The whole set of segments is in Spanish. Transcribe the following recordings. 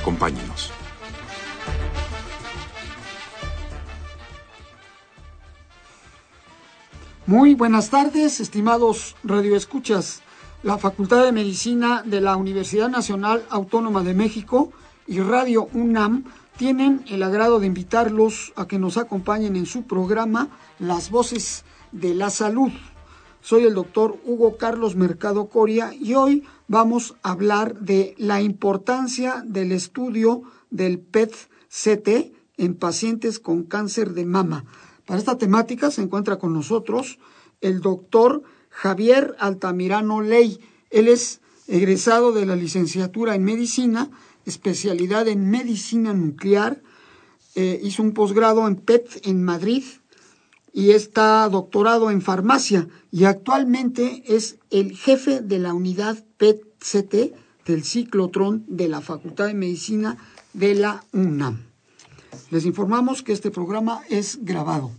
Acompáñenos. Muy buenas tardes, estimados radioescuchas. La Facultad de Medicina de la Universidad Nacional Autónoma de México y Radio UNAM tienen el agrado de invitarlos a que nos acompañen en su programa Las Voces de la Salud. Soy el doctor Hugo Carlos Mercado Coria y hoy vamos a hablar de la importancia del estudio del PET-CT en pacientes con cáncer de mama. Para esta temática se encuentra con nosotros el doctor Javier Altamirano Ley. Él es egresado de la licenciatura en medicina, especialidad en medicina nuclear. Eh, hizo un posgrado en PET en Madrid y está doctorado en farmacia y actualmente es el jefe de la unidad PET-CT del ciclotrón de la Facultad de Medicina de la UNAM. Les informamos que este programa es grabado.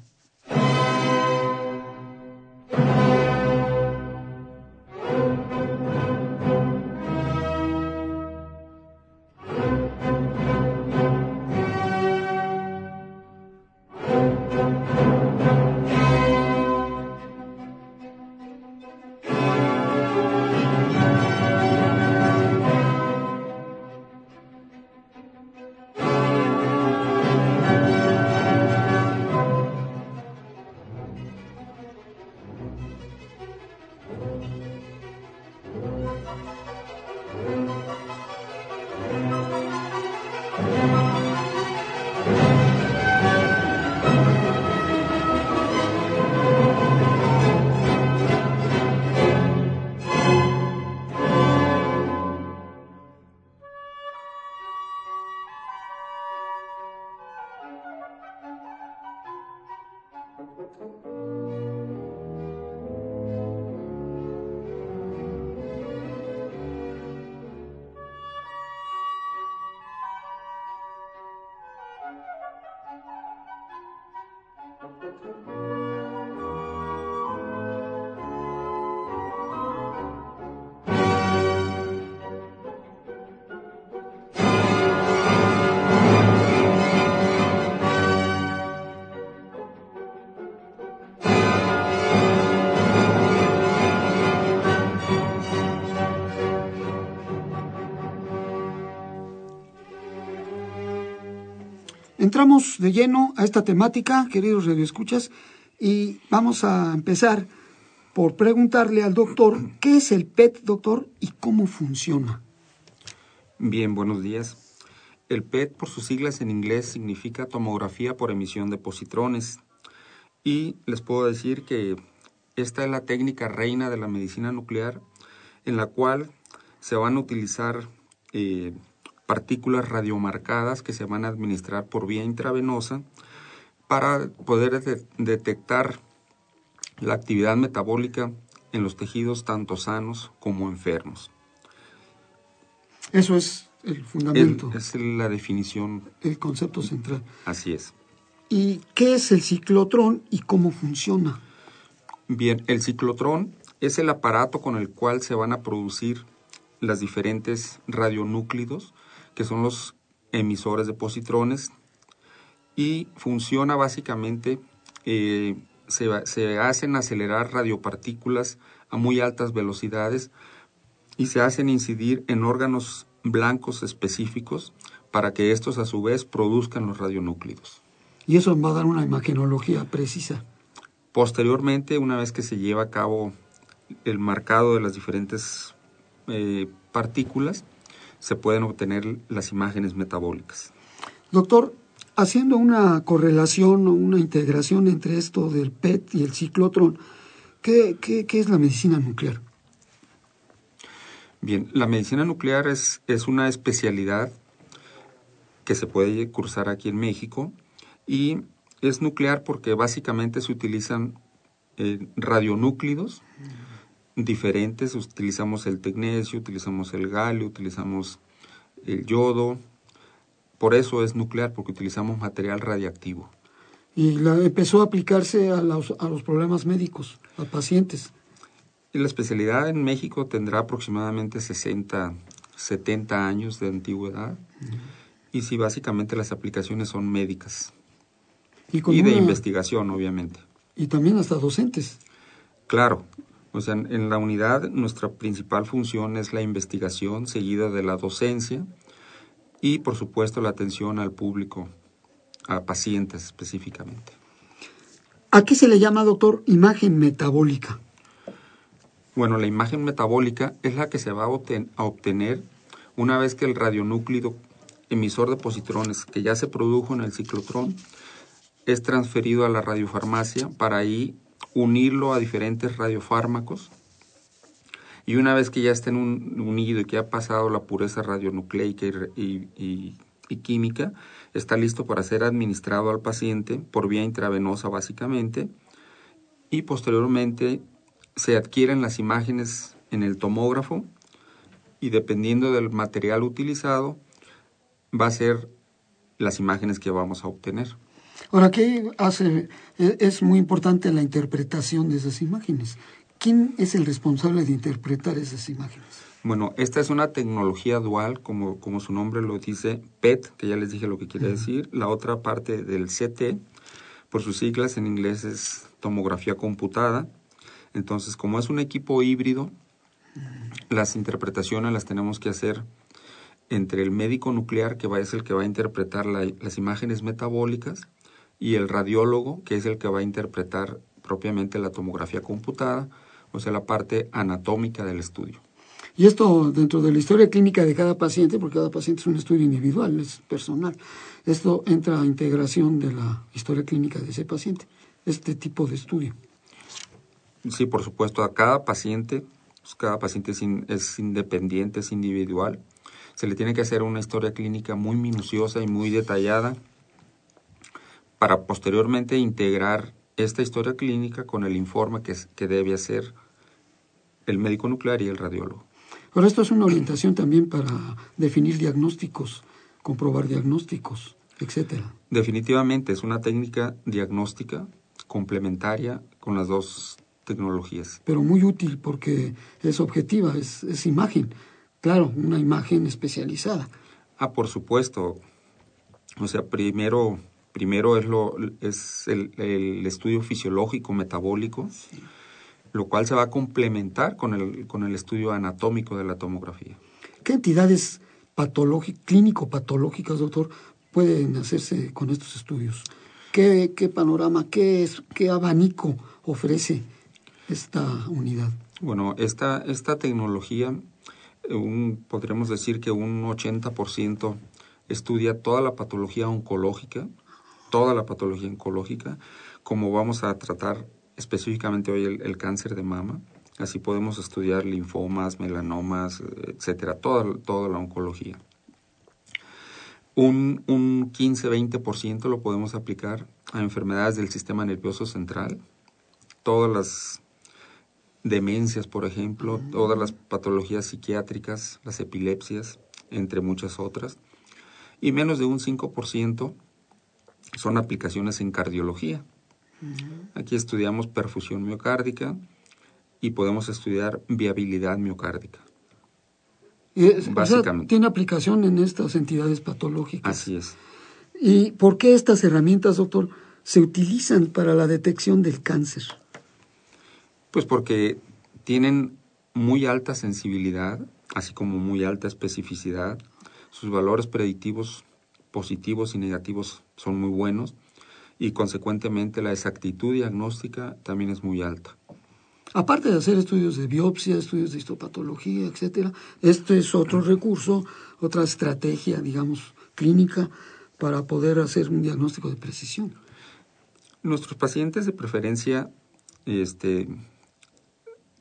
Entramos de lleno a esta temática, queridos radioescuchas, y vamos a empezar por preguntarle al doctor qué es el PET, doctor, y cómo funciona. Bien, buenos días. El PET, por sus siglas en inglés, significa tomografía por emisión de positrones. Y les puedo decir que esta es la técnica reina de la medicina nuclear, en la cual se van a utilizar eh, partículas radiomarcadas que se van a administrar por vía intravenosa para poder de detectar la actividad metabólica en los tejidos tanto sanos como enfermos. Eso es el fundamento. El, es la definición. El concepto central. Así es. ¿Y qué es el ciclotrón y cómo funciona? Bien, el ciclotrón es el aparato con el cual se van a producir las diferentes radionúclidos que son los emisores de positrones, y funciona básicamente, eh, se, se, hacen acelerar radiopartículas a muy altas velocidades y se hacen incidir en órganos blancos específicos para que estos a su vez produzcan los radionúclidos. Y eso va a dar una imagenología precisa. Posteriormente, una vez que se lleva a cabo el marcado de las diferentes eh, partículas, se pueden obtener las imágenes metabólicas. Doctor, haciendo una correlación o una integración entre esto del PET y el ciclotrón, ¿qué, qué, qué es la medicina nuclear? Bien, la medicina nuclear es, es una especialidad que se puede cursar aquí en México y es nuclear porque básicamente se utilizan eh, radionúclidos diferentes, utilizamos el tecnesio, utilizamos el galio, utilizamos el yodo, por eso es nuclear, porque utilizamos material radiactivo. Y la, empezó a aplicarse a los, a los problemas médicos, a pacientes. Y la especialidad en México tendrá aproximadamente 60, 70 años de antigüedad. Y sí, básicamente las aplicaciones son médicas. Y, con Y de una- investigación, obviamente. Y también hasta docentes. Claro, o sea, en la unidad nuestra principal función es la investigación seguida de la docencia y, por supuesto, la atención al público, a pacientes específicamente. ¿A qué se le llama, doctor, imagen metabólica? Bueno, la imagen metabólica es la que se va a obten- a obtener una vez que el radionúclido emisor de positrones que ya se produjo en el ciclotrón es transferido a la radiofarmacia para ahí unirlo a diferentes radiofármacos y una vez que ya estén un- unido y que ha pasado la pureza radionucleica y, y química, está listo para ser administrado al paciente por vía intravenosa básicamente y posteriormente se adquieren las imágenes en el tomógrafo y dependiendo del material utilizado va a ser las imágenes que vamos a obtener. Ahora, ¿qué hace? E- Es muy importante la interpretación de esas imágenes. ¿Quién es el responsable de interpretar esas imágenes? Bueno, esta es una tecnología dual, como, como su nombre lo dice, PET, que ya les dije lo que quiere decir. La otra parte del CT, por sus siglas en inglés es tomografía computada. Entonces, como es un equipo híbrido, las interpretaciones las tenemos que hacer entre el médico nuclear, que va, es el que va a interpretar la- las imágenes metabólicas, y el radiólogo, que es el que va a interpretar propiamente la tomografía computada, o sea, la parte anatómica del estudio. Y esto dentro de la historia clínica de cada paciente, porque cada paciente es un estudio individual, es personal. Esto entra a integración de la historia clínica de ese paciente, este tipo de estudio. Sí, por supuesto, a cada paciente, pues, cada paciente es, in- es independiente, es individual. Se le tiene que hacer una historia clínica muy minuciosa y muy detallada para posteriormente integrar esta historia clínica con el informe que, que debe hacer el médico nuclear y el radiólogo. Ahora, esto es una orientación también para definir diagnósticos, comprobar diagnósticos, etcétera. Definitivamente es una técnica diagnóstica complementaria con las dos tecnologías. Pero muy útil porque es objetiva, es, es imagen. Claro, una imagen especializada. Ah, por supuesto. O sea, primero, primero es, lo, es el, el estudio fisiológico metabólico, lo cual se va a complementar con el, con el estudio anatómico de la tomografía. ¿Qué entidades patológi- clínico-patológicas, doctor, pueden hacerse con estos estudios? ¿Qué, qué panorama, qué, es, qué abanico ofrece esta unidad? Bueno, esta, esta tecnología, un, podríamos decir que un 80% estudia toda la patología oncológica, toda la patología oncológica, como vamos a tratar específicamente hoy el, el cáncer de mama. Así podemos estudiar linfomas, melanomas, etcétera, toda, toda la oncología. Un, un 15-20% lo podemos aplicar a enfermedades del sistema nervioso central, todas las demencias, por ejemplo, todas las patologías psiquiátricas, las epilepsias, entre muchas otras, y menos de un 5% son aplicaciones en cardiología. Aquí estudiamos perfusión miocárdica y podemos estudiar viabilidad miocárdica. Y es- o sea, Básicamente. tiene aplicación en estas entidades patológicas. Así es. ¿Y por qué estas herramientas, doctor, se utilizan para la detección del cáncer? Pues porque tienen muy alta sensibilidad, así como muy alta especificidad. Sus valores predictivos positivos y negativos son muy buenos y consecuentemente la exactitud diagnóstica también es muy alta. Aparte de hacer estudios de biopsia, estudios de histopatología, etcétera, este es otro recurso, otra estrategia, digamos, clínica para poder hacer un diagnóstico de precisión. Nuestros pacientes de preferencia este,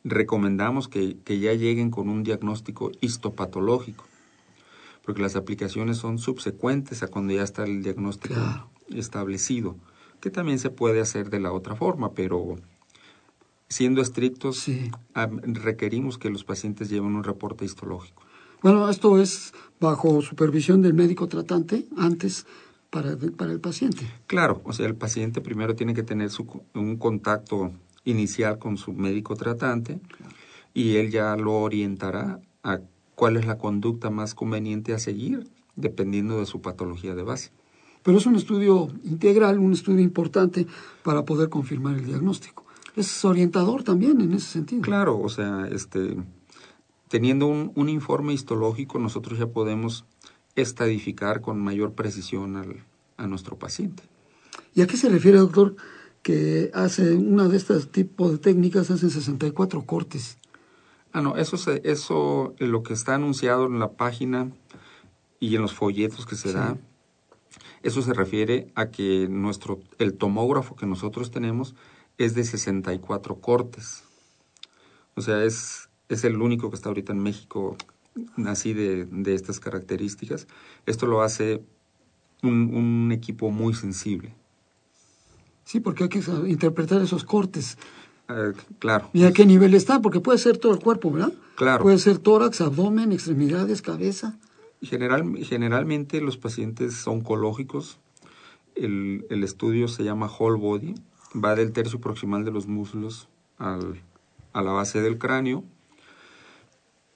recomendamos que, que ya lleguen con un diagnóstico histopatológico, porque las aplicaciones son subsecuentes a cuando ya está el diagnóstico Claro. establecido, que también se puede hacer de la otra forma, pero siendo estrictos, Sí. am- requerimos que los pacientes lleven un reporte histológico. Bueno, esto es bajo supervisión del médico tratante antes para, para el paciente. Claro, o sea, el paciente primero tiene que tener su, un contacto inicial con su médico tratante y él ya lo orientará a cuál es la conducta más conveniente a seguir dependiendo de su patología de base. Pero es un estudio integral, un estudio importante para poder confirmar el diagnóstico. Es orientador también en ese sentido. Claro, o sea, este, teniendo un, un informe histológico, nosotros ya podemos estadificar con mayor precisión al, a nuestro paciente. ¿Y a qué se refiere, doctor, que hace una de estas tipos de técnicas, hacen 64 cortes? Ah, no, eso, se, eso eh, lo que está anunciado en la página y en los folletos que se Sí. da, eso se refiere a que nuestro, el tomógrafo que nosotros tenemos es de 64 cortes. O sea, es, es el único que está ahorita en México así de, de estas características. Esto lo hace un, un equipo muy sensible. Sí, porque hay que interpretar esos cortes. Eh, claro. ¿Y a qué nivel está? Porque puede ser todo el cuerpo, ¿verdad? Claro. Puede ser tórax, abdomen, extremidades, cabeza. General, generalmente los pacientes oncológicos, el, el estudio se llama whole body, va del tercio proximal de los muslos al, a la base del cráneo.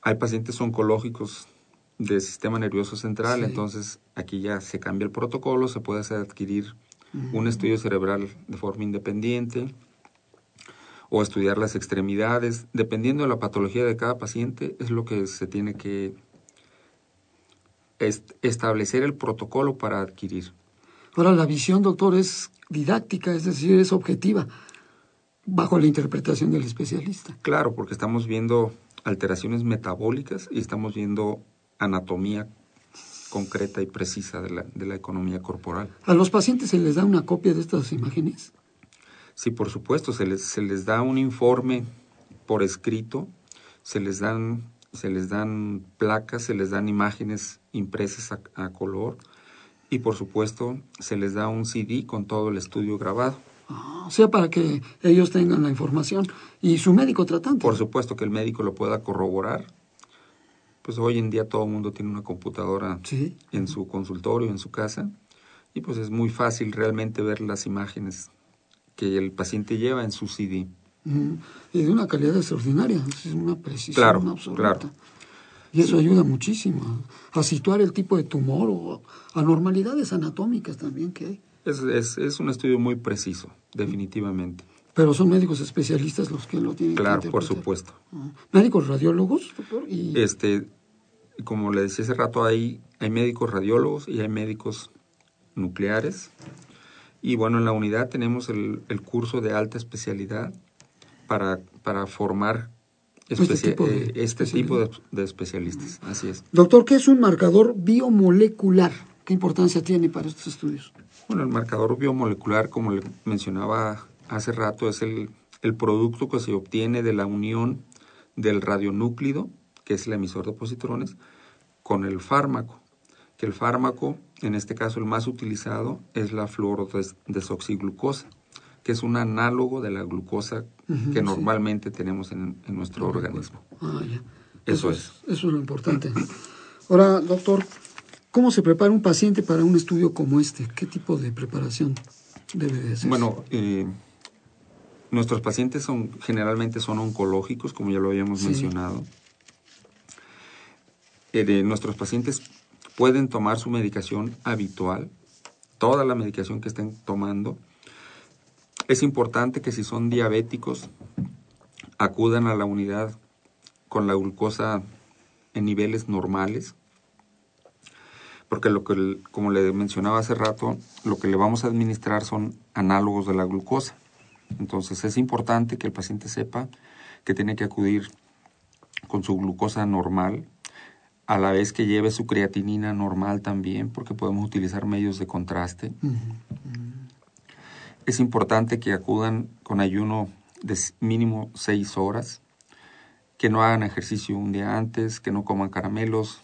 Hay pacientes oncológicos del sistema nervioso central, Sí. entonces aquí ya se cambia el protocolo, se puede hacer adquirir un estudio cerebral de forma independiente o estudiar las extremidades. Dependiendo de la patología de cada paciente, es lo que se tiene que est- establecer el protocolo para adquirir. Ahora, la visión, doctor, es didáctica, es decir, es objetiva, bajo la interpretación del especialista. Claro, porque estamos viendo alteraciones metabólicas y estamos viendo anatomía concreta y precisa de la, de la economía corporal. ¿A los pacientes se les da una copia de estas imágenes? Sí, por supuesto, se les, se les da un informe por escrito, se les dan, se les dan placas, se les dan imágenes impresas a, a color y por supuesto se les da un CD con todo el estudio grabado. Ah, o sea, para que ellos tengan la información. Y su médico tratante. Por supuesto que el médico lo pueda corroborar. Pues hoy en día todo el mundo tiene una computadora Sí. en su consultorio, en su casa, y pues es muy fácil realmente ver las imágenes que el paciente lleva en su CD. Y de una calidad extraordinaria, es una precisión Claro, absoluta. claro. Y eso ayuda muchísimo a, a situar el tipo de tumor o anormalidades anatómicas también que hay. Es, es, es un estudio muy preciso, definitivamente. Pero son médicos especialistas los que lo tienen Claro, que por supuesto. Ah, Médicos radiólogos, doctor, y Este, como le decía hace rato, hay, hay médicos radiólogos y hay médicos nucleares. Y bueno, en la unidad tenemos el, el curso de alta especialidad para, para formar Este tipo de eh, este tipo especialidad. de, de especialistas. Así es. Doctor, ¿qué es un marcador biomolecular? ¿Qué importancia tiene para estos estudios? Bueno, el marcador biomolecular, como le mencionaba hace rato, es el, el producto que se obtiene de la unión del radionúclido, que es el emisor de positrones, con el fármaco. Que el fármaco, en este caso el más utilizado, es la fluorodesoxiglucosa, que es un análogo de la glucosa que sí. normalmente tenemos en, en nuestro organismo. Ah, ya. Eso Eso es lo importante. Ahora, doctor, ¿cómo se prepara un paciente para un estudio como este? ¿Qué tipo de preparación debe de hacer? Bueno, eh, nuestros pacientes son generalmente son oncológicos, como ya lo habíamos Sí. mencionado. Eh, de nuestros pacientes pueden tomar su medicación habitual, toda la medicación que estén tomando. Es importante que si son diabéticos, acudan a la unidad con la glucosa en niveles normales, porque lo que, como le mencionaba hace rato, lo que le vamos a administrar son análogos de la glucosa. Entonces es importante que el paciente sepa que tiene que acudir con su glucosa normal, a la vez que lleve su creatinina normal también, porque podemos utilizar medios de contraste. Es importante que acudan con ayuno de mínimo seis horas, que no hagan ejercicio un día antes, que no coman caramelos,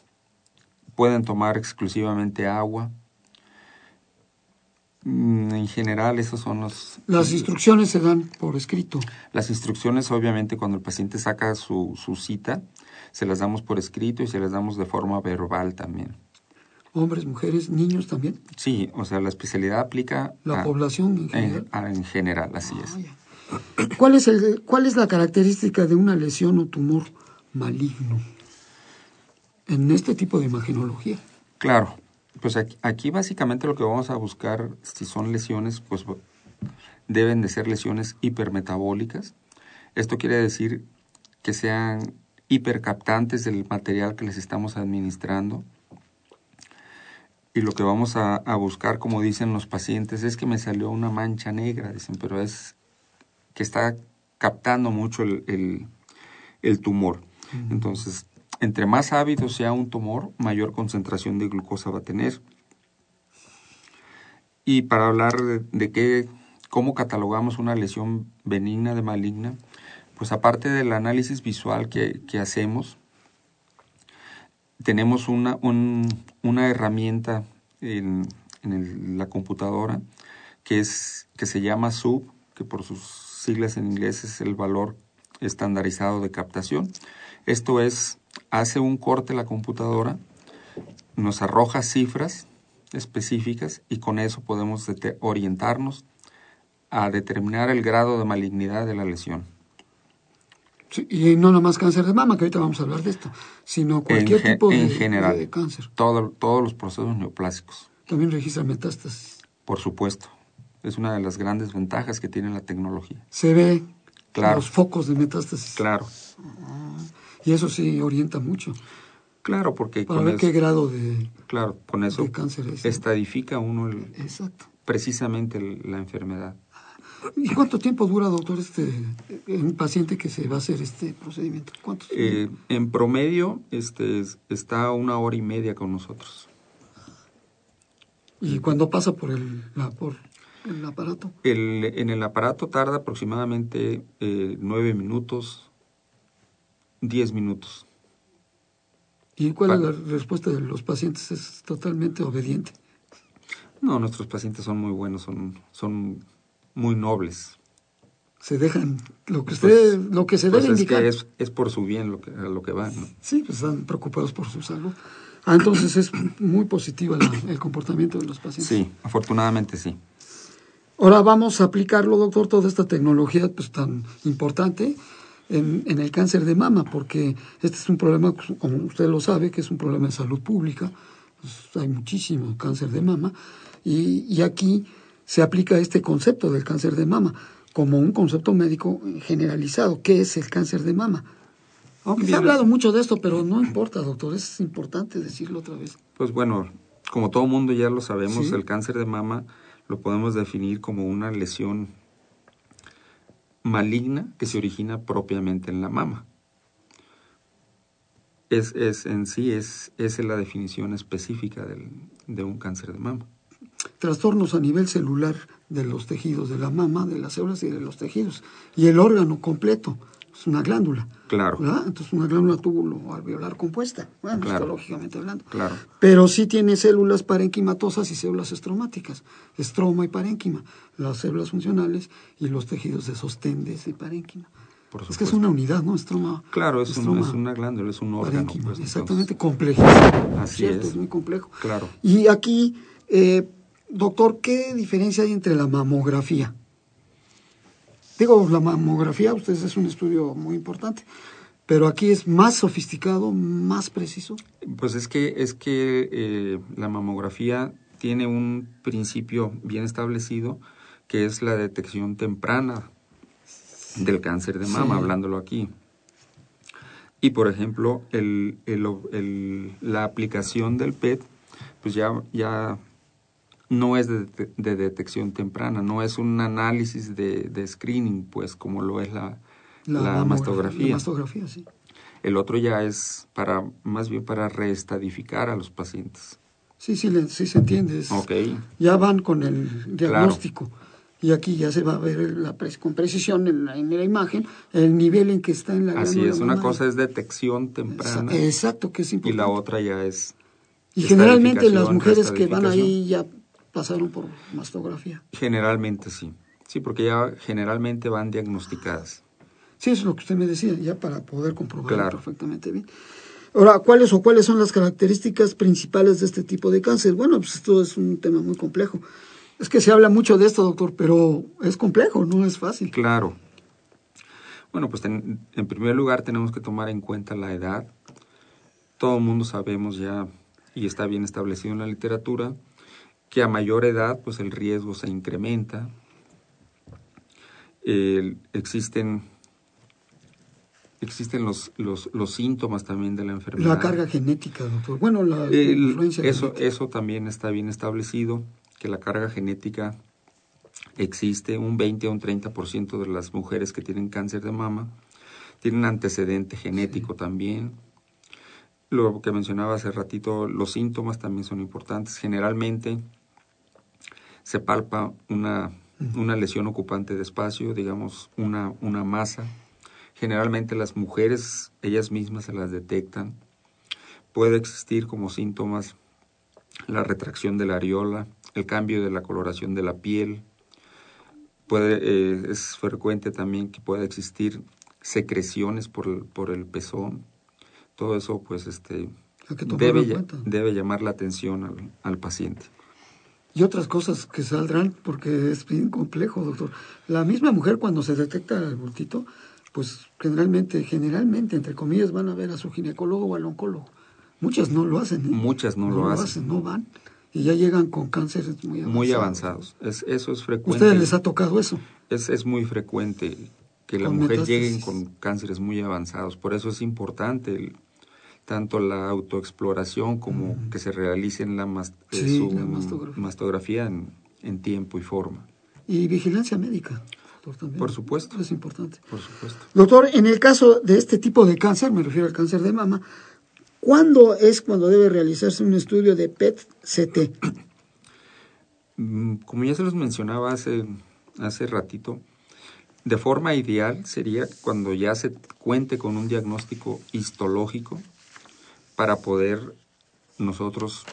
pueden tomar exclusivamente agua. Mm, En general, esos son los... Las instrucciones se dan por escrito. Las instrucciones, obviamente, cuando el paciente saca su, su cita, se las damos por escrito y se las damos de forma verbal también. Hombres, mujeres, niños también. Sí, o sea, la especialidad aplica La a- población en general. en, a- en general, así es. Ah, ya. ¿Cuál es, el, ¿Cuál es la característica de una lesión o tumor maligno en este tipo de imagenología? Claro, pues aquí, aquí básicamente lo que vamos a buscar, si son lesiones, pues deben de ser lesiones hipermetabólicas. Esto quiere decir que sean hipercaptantes del material que les estamos administrando. Y lo que vamos a, a buscar, como dicen los pacientes, es que me salió una mancha negra, dicen, pero es que está captando mucho el, el- el tumor. Entonces, entre más ávido sea un tumor, mayor concentración de glucosa va a tener. Y para hablar de, de qué, cómo catalogamos una lesión benigna de maligna, pues aparte del análisis visual que, hacemos, tenemos una, un- una herramienta en, la computadora que, es, que se llama SUB, que por sus siglas en inglés es el valor estandarizado de captación. Esto es, hace un corte la computadora, nos arroja cifras específicas y con eso podemos orientarnos a determinar el grado de malignidad de la lesión. Sí, y no nomás cáncer de mama, que ahorita vamos a hablar de esto, sino cualquier en, tipo de, en general, de cáncer. todo- todos los procesos neoplásicos, También registra metástasis. por supuesto. Es una de las grandes ventajas que tiene la tecnología. Se ve Claro. los focos de metástasis. Claro, Y eso sí orienta mucho claro, porque para con ver eso, qué grado de... claro, con eso de cáncer es. estadifica uno el- Exacto. precisamente el- la enfermedad. ¿Y cuánto tiempo dura, doctor, este un paciente que se va a hacer este procedimiento? ¿Cuánto? Eh, en promedio este, es- está una hora y media con nosotros. ¿Y cuando pasa por el, la- por el aparato? El, en el aparato tarda aproximadamente eh, nueve minutos, diez minutos. ¿Y cuál es la respuesta de los pacientes? Es totalmente obediente. No, nuestros pacientes son muy buenos, son, son muy nobles. Se dejan lo que usted, lo que se Pues debe es indicar. que es, es por su bien lo que, lo que van. ¿no? Sí, pues están preocupados por su salud. Ah, entonces es muy positiva la- el comportamiento de los pacientes. Sí, afortunadamente sí. Ahora vamos a aplicarlo, doctor, toda esta tecnología pues tan importante en, en el cáncer de mama, porque este es un problema, pues, como usted lo sabe, que es un problema de salud pública. Pues, hay muchísimo cáncer de mama y, y aquí se aplica este concepto del cáncer de mama como un concepto médico generalizado. ¿Qué es el cáncer de mama? Aunque se ha hablado mucho de esto, pero no importa, doctor, es importante decirlo otra vez. Pues bueno, como todo mundo ya lo sabemos, Sí. el cáncer de mama lo podemos definir como una lesión maligna que se origina propiamente en la mama. Es, es en sí es, es la definición específica del- de un cáncer de mama. Trastornos a nivel celular de los tejidos de la mama, de las células y de los tejidos. Y el órgano completo es una glándula. Claro. ¿verdad? Entonces una glándula tubulo alveolar compuesta, bueno, Claro. histológicamente hablando. Claro. Pero sí tiene células parenquimatosas y células estromáticas, estroma y parénquima, las células funcionales y los tejidos de sostén de ese parénquima. Por Es que es una unidad, ¿no? Estroma. Claro, es, un- estroma, es una glándula, es un órgano. parénquima, pues, exactamente, complejísimo. Así ¿cierto? es. Es muy complejo. Claro. Y aquí, eh, doctor, ¿qué diferencia hay entre la mamografía? Digo, la mamografía, ustedes es un estudio muy importante, pero aquí es más sofisticado, más preciso. Pues es que, es que eh, la mamografía tiene un principio bien establecido que es la detección temprana del cáncer de mama, Sí. hablándolo aquí. Y por ejemplo, el, el- el- la aplicación del PET, pues ya, ya no es de, de detección temprana, no es un análisis de, de screening, pues como lo es la, la, mamografía- mastografía. La mastografía, sí. El otro ya es para, más bien para reestadificar a los pacientes. Sí, sí, sí se entiende. es- Ok. Ya van con el diagnóstico. Y aquí ya se va a ver la pre- con precisión en la, en la imagen el nivel en que está en la Así es, una cosa es detección temprana Exa- Exacto, que es y importante. la otra ya es Y generalmente las mujeres que van ahí ya pasaron por mastografía. Generalmente sí. Sí, porque ya generalmente van diagnosticadas. Sí, eso es lo que usted me decía, ya para poder comprobarlo Claro. perfectamente bien. Ahora, ¿cuáles o cuáles son las características principales de este tipo de cáncer? Bueno, pues esto es un tema muy complejo. Es que se habla mucho de esto, doctor, pero es complejo, no es fácil. Claro. Bueno, pues en primer lugar tenemos que tomar en cuenta la edad. Todo el mundo sabemos ya, y está bien establecido en la literatura, que a mayor edad, pues el riesgo se incrementa. Existen existen los, los, los síntomas también de la enfermedad. La carga genética, doctor. Bueno, la influencia eso, genética. eso también está bien establecido, que la carga genética existe. Un 20 a un 30% de las mujeres que tienen cáncer de mama tienen antecedente genético también. Lo que mencionaba hace ratito, los síntomas también son importantes. Generalmente se palpa una, una lesión ocupante de espacio, digamos, una, una masa. Generalmente las mujeres, ellas mismas se las detectan. Puede existir como síntomas la retracción de la areola, el cambio de la coloración de la piel. Puede, eh, es frecuente también que pueda existir secreciones por el, por el pezón. Todo eso, pues, este, debe, debe llamar la atención al, al paciente. Y otras cosas que saldrán, porque es bien complejo, doctor. La misma mujer cuando se detecta el bultito, pues generalmente, generalmente, entre comillas, van a ver a su ginecólogo o al oncólogo. Muchas no lo hacen. ¿eh? Muchas no lo hacen. no van. Y ya llegan con cánceres muy avanzados. Muy avanzados. Es, eso es ¿A frecuente. ustedes les ha tocado eso? Es, es muy frecuente que la Con mujer metástasis. llegue con cánceres muy avanzados. Por eso es importante el- tanto la autoexploración como que se realice en la, mas- eh, Sí, su la mastografía. mastografía en, en tiempo y forma. Y vigilancia médica, doctor, también. Por supuesto. Es importante. Por supuesto. Doctor, en el caso de este tipo de cáncer, me refiero al cáncer de mama, ¿cuándo es cuando debe realizarse un estudio de PET-CT? Mm, Como ya se los mencionaba hace, hace ratito, de forma ideal sería cuando ya se cuente con un diagnóstico histológico para poder nosotros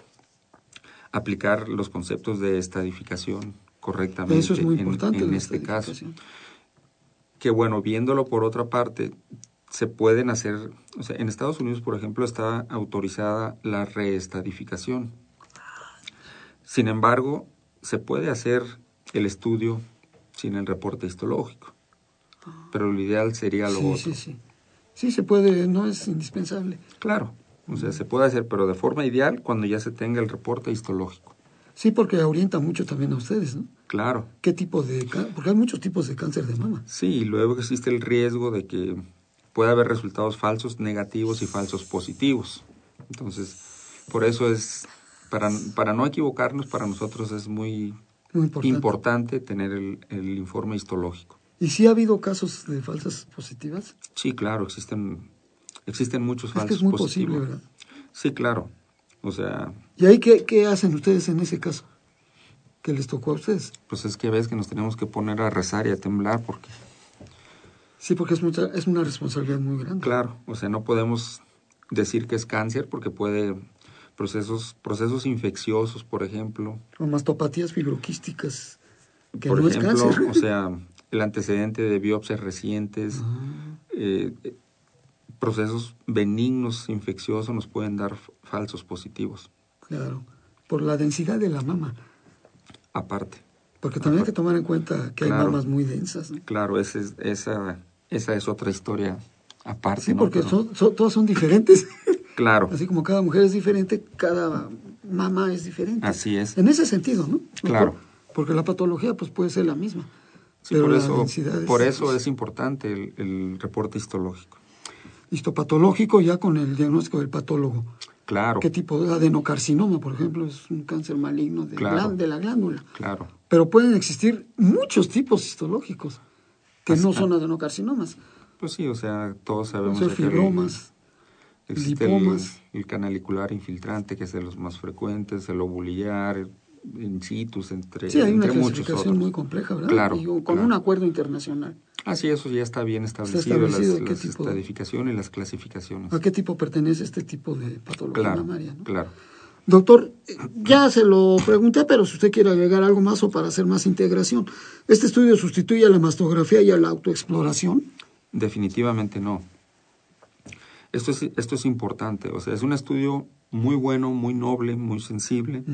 aplicar los conceptos de estadificación correctamente Eso es muy en- importante. en, este caso. Que bueno, viéndolo por otra parte, se pueden hacer, o sea, en Estados Unidos, por ejemplo, está autorizada la reestadificación. Sin embargo, se puede hacer el estudio sin el reporte histológico. Pero lo ideal sería lo Sí, otro. sí, sí. Sí, se puede, no es indispensable. Claro, o sea, se puede hacer, pero de forma ideal cuando ya se tenga el reporte histológico. Sí, porque orienta mucho también a ustedes, ¿no? Claro. ¿Qué tipo de cáncer? Porque hay muchos tipos de cáncer de mama. Sí, y luego existe el riesgo de que pueda haber resultados falsos negativos y falsos positivos. Entonces, por eso es, para, para no equivocarnos, para nosotros es muy Muy importante. importante tener el, el informe histológico. ¿Y si ha habido casos de falsas positivas? Sí, claro, existen, existen muchos Es que falsos es muy positivos. posible, ¿verdad? Sí, claro. O sea, ¿Y ahí qué, qué hacen ustedes en ese caso? ¿Qué les tocó a ustedes? pues es que ves que nos tenemos que poner a rezar y a temblar porque, Sí, porque es, mucha, es una responsabilidad muy grande. claro, o sea, no podemos decir que es cáncer porque puede procesos, procesos infecciosos, por ejemplo, O mastopatías fibroquísticas, que por no ejemplo, es cáncer. o sea, el antecedente de biopsias recientes, Ah. eh, procesos benignos infecciosos nos pueden dar falsos positivos, Claro, por la densidad de la mama. aparte. Porque también hay que tomar en cuenta que hay mamas muy densas. ¿no? Claro, ese es- esa, esa es otra historia aparte. Sí, ¿no? porque Pero- son, son- todas son diferentes. Claro, Así como cada mujer es diferente, cada mamá es diferente. así es. En ese sentido, ¿no? Claro. Porque la patología pues puede ser la misma. Sí, pero por la eso, densidad es- por eso es importante el, el reporte histológico. Histopatológico ya con el diagnóstico del patólogo. Claro, ¿Qué tipo de adenocarcinoma, por ejemplo? Es un cáncer maligno de, Claro. de la glándula. claro. Pero pueden existir muchos tipos histológicos que Así- no son adenocarcinomas. Pues sí, o sea, todos sabemos ser ya que el- fibromas, existe lipomas. el canalicular infiltrante, que es de los más frecuentes, el ovulillar, in situ, entre, Sí, hay una muchos clasificación otros. muy compleja, ¿verdad? Claro, Y con claro. un acuerdo internacional. Ah, sí, eso ya está bien establecido, establecido las, las tipo? estadificaciones y las clasificaciones. ¿A qué tipo pertenece este tipo de patología Claro, mamaria? ¿no? claro. Doctor, ya se lo pregunté, pero si usted quiere agregar algo más o para hacer más integración, ¿este estudio sustituye a la mastografía y a la autoexploración? Definitivamente no. Esto es, esto es importante, o sea, es un estudio muy bueno, muy noble, muy sensible,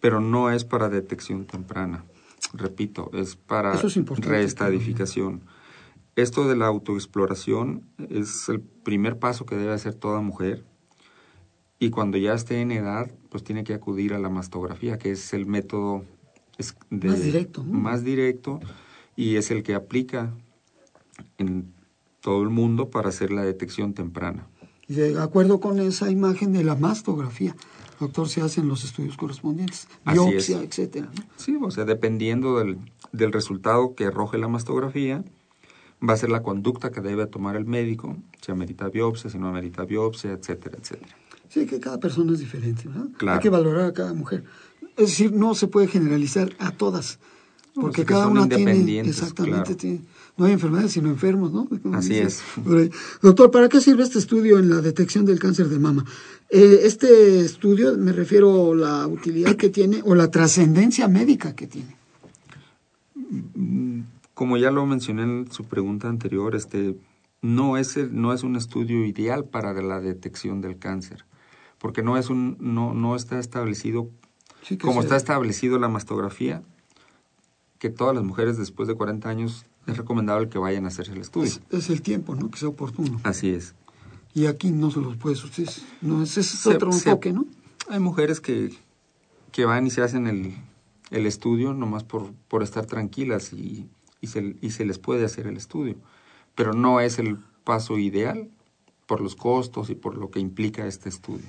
pero no es para detección temprana. Repito, es para es reestadificación. Esto de la autoexploración es el primer paso que debe hacer toda mujer y cuando ya esté en edad, pues tiene que acudir a la mastografía, que es el método de- Más directo, ¿no? más directo y es el que aplica en todo el mundo para hacer la detección temprana. Y de acuerdo con esa imagen de la mastografía, doctor, se hacen los estudios correspondientes, Así biopsia, es. etcétera. ¿no? Sí, o sea, dependiendo del, del resultado que arroje la mastografía, va a ser la conducta que debe tomar el médico, si amerita biopsia, si no amerita biopsia, etcétera, etcétera. Sí, que cada persona es diferente, ¿verdad? Claro. Hay que valorar a cada mujer. Es decir, no se puede generalizar a todas, porque cada una tiene, exactamente, claro. tiene- no hay enfermedades sino enfermos, ¿no? Como Así es. Doctor, ¿para qué sirve este estudio en la detección del cáncer de mama? Eh, este estudio, me refiero a la utilidad que tiene o la trascendencia médica que tiene. Como ya lo mencioné en su pregunta anterior, este no es el- no es un estudio ideal para la detección del cáncer, porque no es un no no está establecido Sí, como está establecido la mastografía que todas las mujeres después de 40 años es recomendable que vayan a hacerse el estudio. es, es el tiempo, ¿no? Que sea oportuno. Así es. Y aquí no se los puede usted, no, ese es otro se- enfoque, ¿no? Hay mujeres que, que van y se hacen el, el estudio nomás por, por estar tranquilas y, y, se, y se les puede hacer el estudio. Pero no es el paso ideal por los costos y por lo que implica este estudio.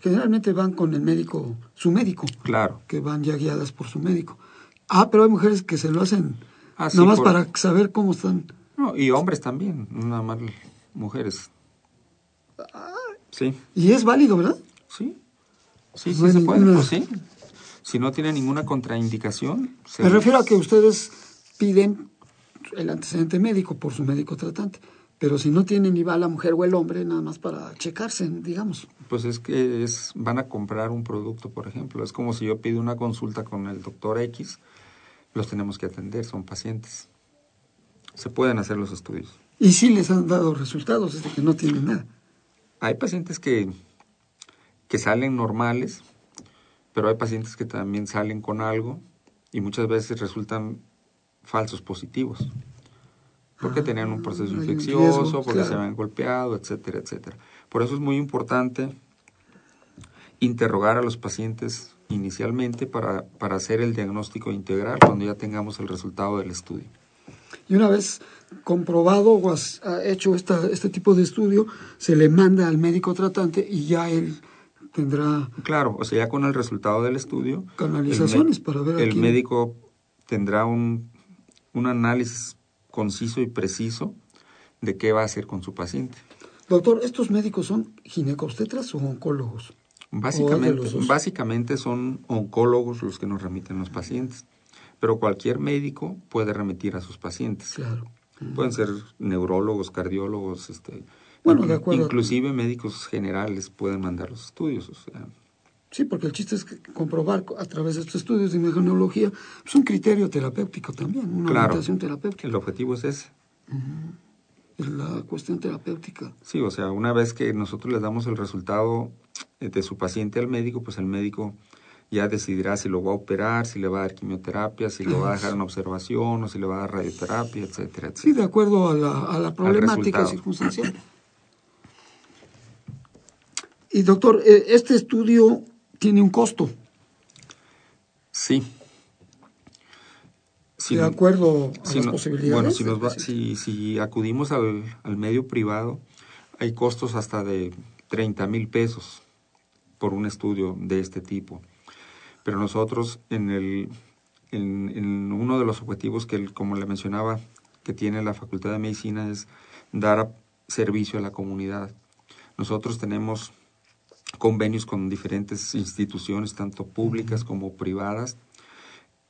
Generalmente van con el médico, su médico, Claro. que van ya guiadas por su médico. Ah, pero hay mujeres que se lo hacen Ah, sí, nada más por- para saber cómo están. No, y hombres también, nada más mujeres. Sí, Y es válido, ¿verdad? sí. Sí, sí No hay se puede, pues sí. Si no tiene ninguna contraindicación. se- Me refiero a que ustedes piden el antecedente médico por su médico tratante. Pero si no tienen ni va la mujer o el hombre, nada más para checarse, digamos. Pues es que es, van a comprar un producto, por ejemplo. Es como si yo pido una consulta con el doctor X, los tenemos que atender, son pacientes. Se pueden hacer los estudios. Y sí les han dado resultados, es de que no tienen nada. Hay pacientes que, que salen normales, pero hay pacientes que también salen con algo y muchas veces resultan falsos positivos. Porque tenían un proceso un infeccioso, riesgo, porque se habían golpeado, etcétera, etcétera. Por eso es muy importante interrogar a los pacientes inicialmente para, para hacer el diagnóstico integral cuando ya tengamos el resultado del estudio. Y una vez comprobado o has hecho esta, este tipo de estudio, se le manda al médico tratante y ya él tendrá Claro, o sea, ya con el resultado del estudio, Canalizaciones el, para ver el quién- médico tendrá un, un análisis conciso y preciso de qué va a hacer con su paciente. Doctor, ¿estos médicos son ginecobstetras o oncólogos? Básicamente, básicamente son oncólogos los que nos remiten los pacientes, pero cualquier médico puede remitir a sus pacientes. Claro. Pueden ser neurólogos, cardiólogos, este, Bueno, inclu- de acuerdo. inclusive médicos generales pueden mandar los estudios. O sea, Sí, porque el chiste es que comprobar a través de estos estudios de imagenología es un criterio terapéutico también, una Claro. orientación terapéutica, el objetivo es ese. es la cuestión terapéutica. Sí, o sea, una vez que nosotros les damos el resultado de su paciente al médico, pues el médico ya decidirá si lo va a operar, si le va a dar quimioterapia, si lo va a dejar en observación o si le va a dar radioterapia, etcétera, etcétera. Sí, de acuerdo a la, a la problemática circunstancial. Y doctor, eh, este estudio tiene un costo, Sí. Si- de acuerdo a si las no- posibilidades. Bueno, si, nos va- si, si acudimos al, al medio privado, hay costos hasta de 30 mil pesos por un estudio de este tipo. Pero nosotros, en, el, en, en uno de los objetivos que, el- como le mencionaba, que tiene la Facultad de Medicina es dar servicio a la comunidad. Nosotros tenemos convenios con diferentes instituciones, tanto públicas como privadas,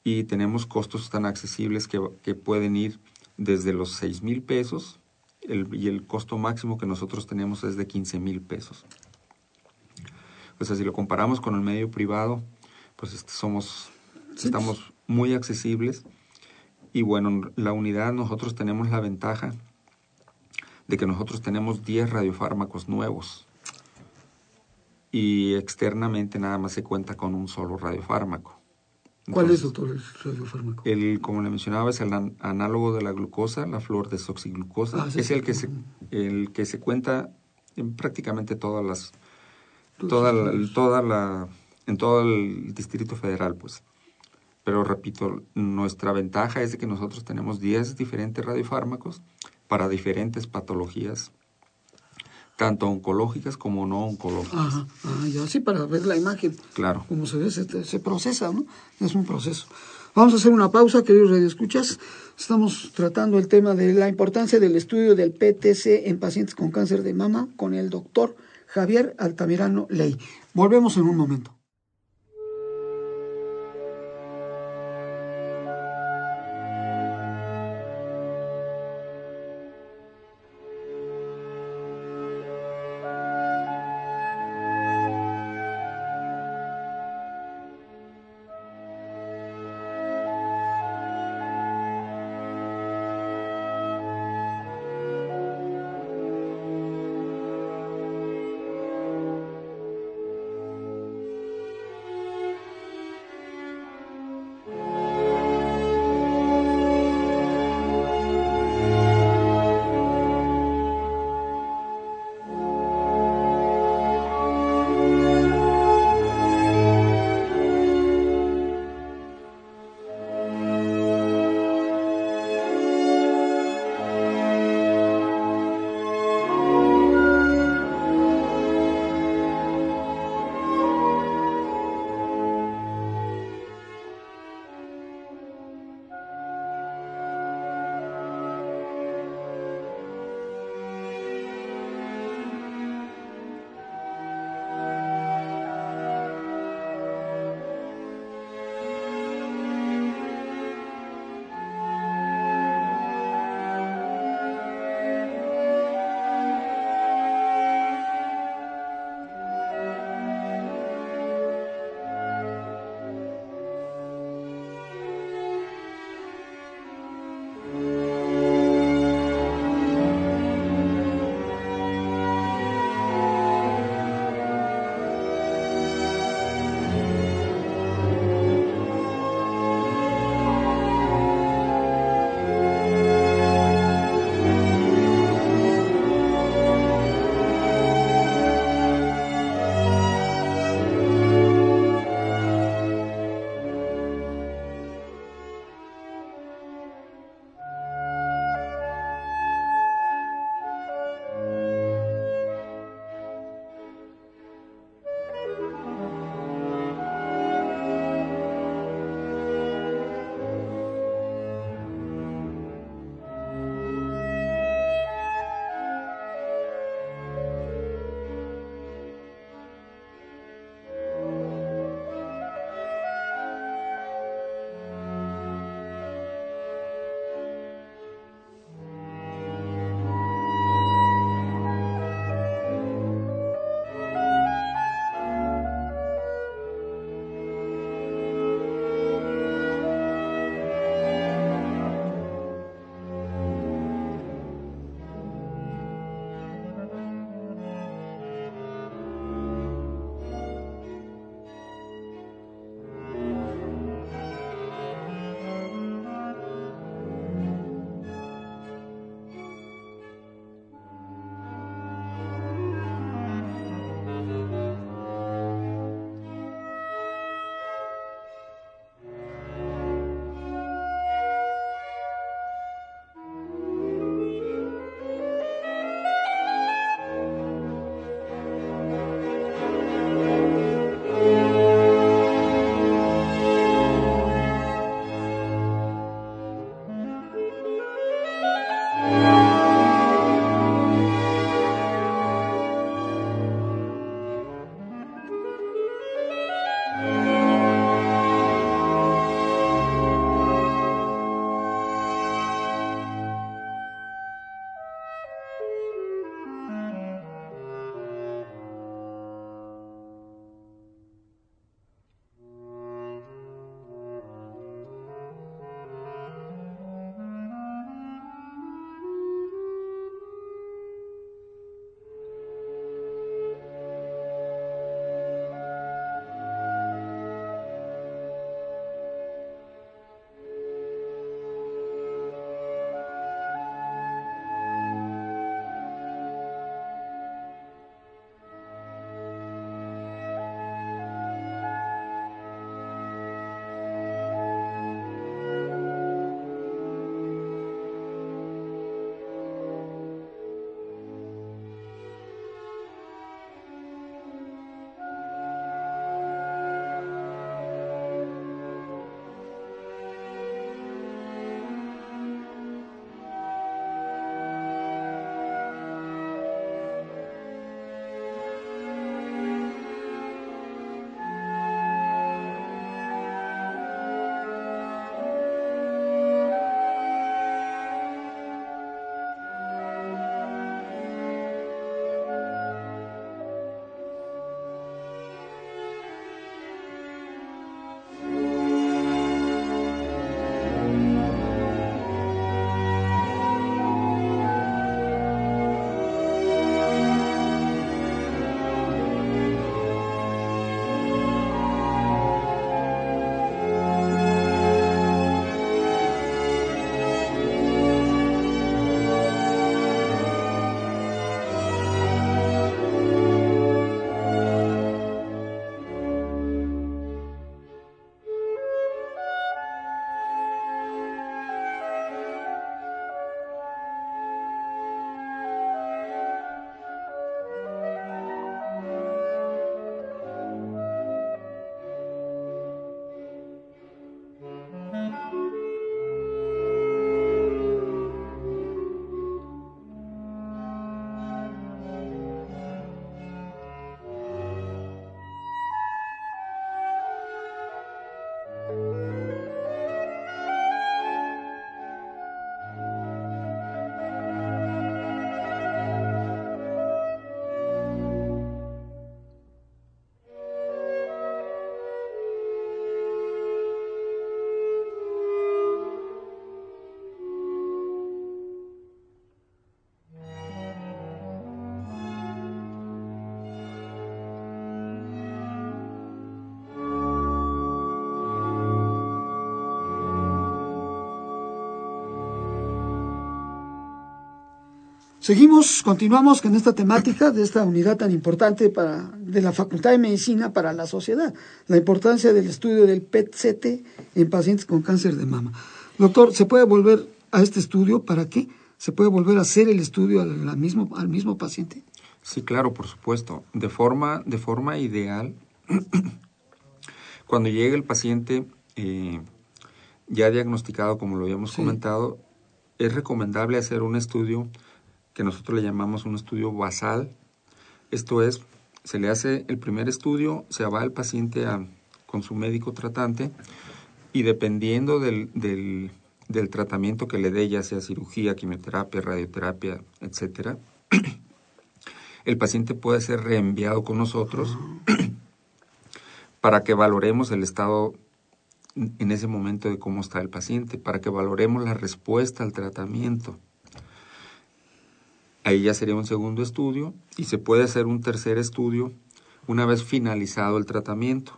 y tenemos costos tan accesibles que, que pueden ir desde los 6 mil pesos y el costo máximo que nosotros tenemos es de 15 mil pesos. O sea, si lo comparamos con el medio privado, pues este, somos, estamos muy accesibles. Y bueno, la unidad nosotros tenemos la ventaja de que nosotros tenemos 10 radiofármacos nuevos. Y externamente nada más se cuenta con un solo radiofármaco. ¿Cuál es, doctor, el radiofármaco? El, como le mencionaba, es el análogo de la glucosa, la flor de soxiglucosa. Ah, es el que, se, el que se cuenta en prácticamente todas las... Toda toda la, en todo el Distrito Federal, pues. Pero repito, nuestra ventaja es de que nosotros tenemos 10 diferentes radiofármacos para diferentes patologías tanto oncológicas como no oncológicas. Ajá, ah, ya sí, para ver la imagen. Claro. Como se ve, se, procesa, ¿no? Es un proceso. Vamos a hacer una pausa, queridos radioescuchas. Estamos tratando el tema de la importancia del estudio del PTC en pacientes con cáncer de mama con el doctor Javier Altamirano Ley. Volvemos en un momento. Seguimos, continuamos con esta temática de esta unidad tan importante para, de la Facultad de Medicina para la sociedad, la importancia del estudio del PET-CT en pacientes con cáncer de mama. Doctor, ¿se puede volver a este estudio? ¿Para qué? ¿Se puede volver a hacer el estudio al, mismo, al mismo paciente? Sí, claro, por supuesto. De forma, de forma ideal, cuando llegue el paciente eh, ya diagnosticado, como lo habíamos comentado, es recomendable hacer un estudio que nosotros le llamamos un estudio basal. Esto es, se le hace el primer estudio, se va el paciente con su médico tratante y dependiendo del, del, del, tratamiento que le dé, ya sea cirugía, quimioterapia, radioterapia, etcétera, el paciente puede ser reenviado con nosotros para que valoremos el estado en ese momento de cómo está el paciente, para que valoremos la respuesta al tratamiento. Ahí ya sería un segundo estudio y se puede hacer un tercer estudio una vez finalizado el tratamiento.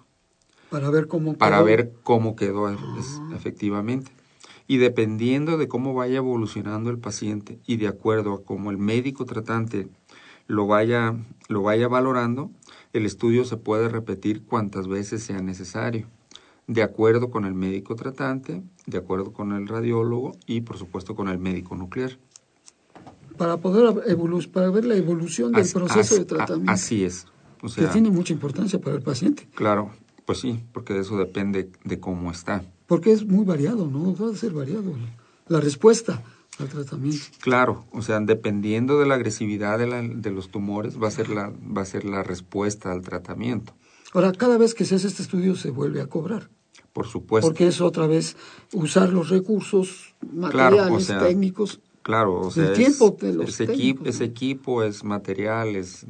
Para ver cómo quedó. Para ver cómo quedó efectivamente. Y dependiendo de cómo vaya evolucionando el paciente y de acuerdo a cómo el médico tratante lo vaya, lo vaya valorando, el estudio se puede repetir cuantas veces sea necesario, de acuerdo con el médico tratante, de acuerdo con el radiólogo y por supuesto con el médico nuclear para poder para ver la evolución del proceso de tratamiento. Así es. que tiene mucha importancia para el paciente. Claro, pues sí, porque de eso depende de cómo está. Porque es muy variado, ¿no? Va a ser variado la respuesta al tratamiento. Claro, o sea, dependiendo de la agresividad de, la, de los tumores, va a, ser la, va a ser la respuesta al tratamiento. Ahora, cada vez que se hace este estudio se vuelve a cobrar. Por supuesto. Porque es otra vez usar los recursos materiales, sea, técnicos. Claro, o sea, el tiempo es, los ese, equipo, ese equipo es material, es...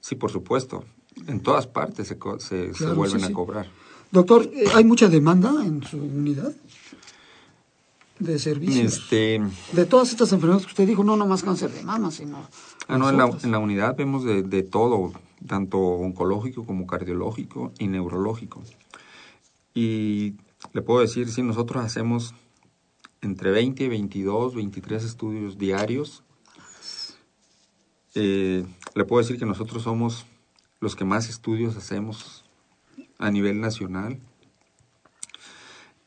Sí, por supuesto. En todas partes se, se, se vuelven sí, a cobrar. Doctor, eh, ¿hay mucha demanda en su unidad de servicios? Este, De todas estas enfermedades que usted dijo, no nomás cáncer de mama, sino... ah, no, en, la, en la unidad vemos de, de todo, tanto oncológico como cardiológico y neurológico. Y le puedo decir, sí, nosotros hacemos entre 20, 22, 23 estudios diarios. Eh, le puedo decir que nosotros somos los que más estudios hacemos a nivel nacional.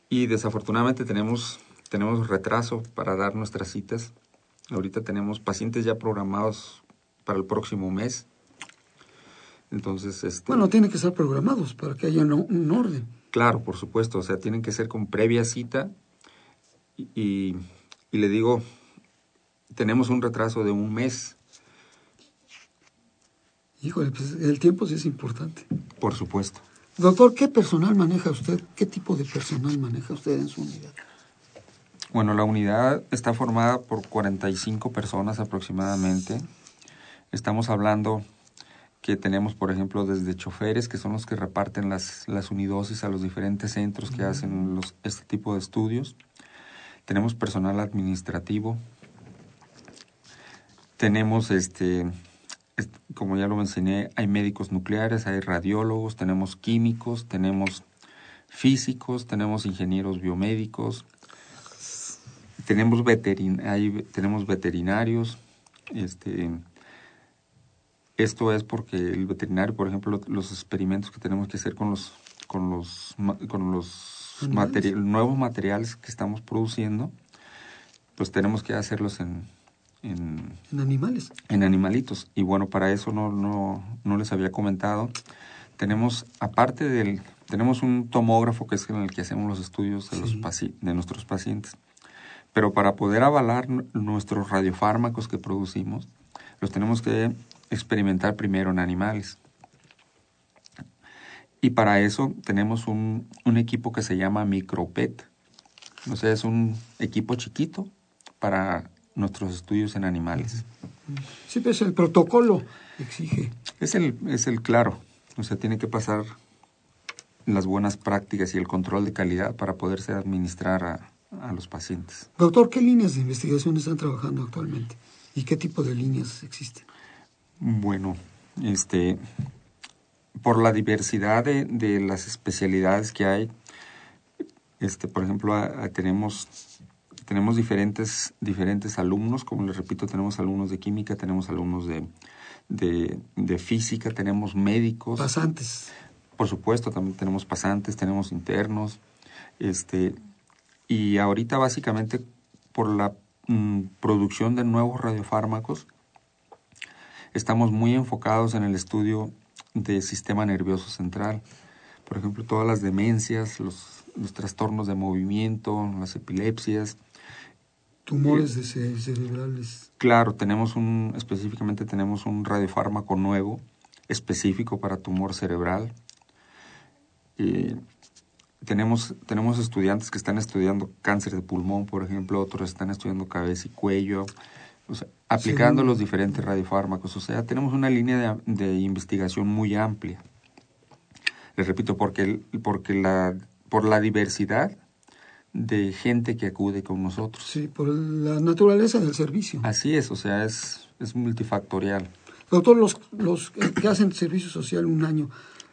Y desafortunadamente tenemos, tenemos retraso para dar nuestras citas. Ahorita tenemos pacientes ya programados para el próximo mes. Entonces, este, Bueno, tienen que estar programados para que haya un orden. Claro, por supuesto, o sea, tienen que ser con previa cita y, y- le digo, tenemos un retraso de un mes, Híjole, pues el tiempo sí es importante. por supuesto. Doctor, ¿qué personal maneja usted? ¿Qué tipo de personal maneja usted en su unidad? Bueno, la unidad está formada por 45 personas aproximadamente. Estamos hablando que tenemos, por ejemplo, desde choferes, que son los que reparten las, las unidosis a los diferentes centros que hacen los, este tipo de estudios. Tenemos personal administrativo. Tenemos, este, est- como ya lo mencioné, hay médicos nucleares, hay radiólogos, tenemos químicos, tenemos físicos, tenemos ingenieros biomédicos, tenemos, veterin hay- tenemos veterinarios. Este, esto es porque el veterinario, por ejemplo, los experimentos que tenemos que hacer con los, con los, con los Nuevos materiales que estamos produciendo, pues tenemos que hacerlos en, en, En animales. en animalitos. Y bueno, para eso no, no, no les había comentado. Tenemos, aparte del, tenemos un tomógrafo que es en el que hacemos los estudios de, los Sí. paci- de nuestros pacientes. Pero para poder avalar nu- nuestros radiofármacos que producimos, los tenemos que experimentar primero en animales. Y para eso tenemos un, un equipo que se llama MicroPET. O sea, es un equipo chiquito para nuestros estudios en animales. Sí, pues el protocolo exige. Es el, es el claro. O sea, tiene que pasar las buenas prácticas y el control de calidad para poderse administrar a, a los pacientes. Doctor, ¿qué líneas de investigación están trabajando actualmente? ¿Y qué tipo de líneas existen? Bueno, este, por la diversidad de, de las especialidades que hay, este, por ejemplo, a- a- tenemos, tenemos diferentes, diferentes alumnos, como les repito, tenemos alumnos de química, tenemos alumnos de, de, de física, tenemos médicos. Pasantes. Por supuesto, también tenemos pasantes, tenemos internos, este, y ahorita básicamente por la mm, producción de nuevos radiofármacos, estamos muy enfocados en el estudio del sistema nervioso central. Por ejemplo, todas las demencias, los, los trastornos de movimiento, las epilepsias. Tumores de ce- cerebrales. Claro, tenemos un, específicamente tenemos un radiofármaco nuevo, específico para tumor cerebral. Eh, tenemos, tenemos estudiantes que están estudiando cáncer de pulmón, por ejemplo, otros están estudiando cabeza y cuello, o sea, aplicando los diferentes radiofármacos. O sea, tenemos una línea de, de investigación muy amplia. Les repito, porque, el- porque la, por la diversidad de gente que acude con nosotros. Sí, por la naturaleza del servicio. Así es, o sea, es, es multifactorial. Doctor, los, los que hacen servicio social un año,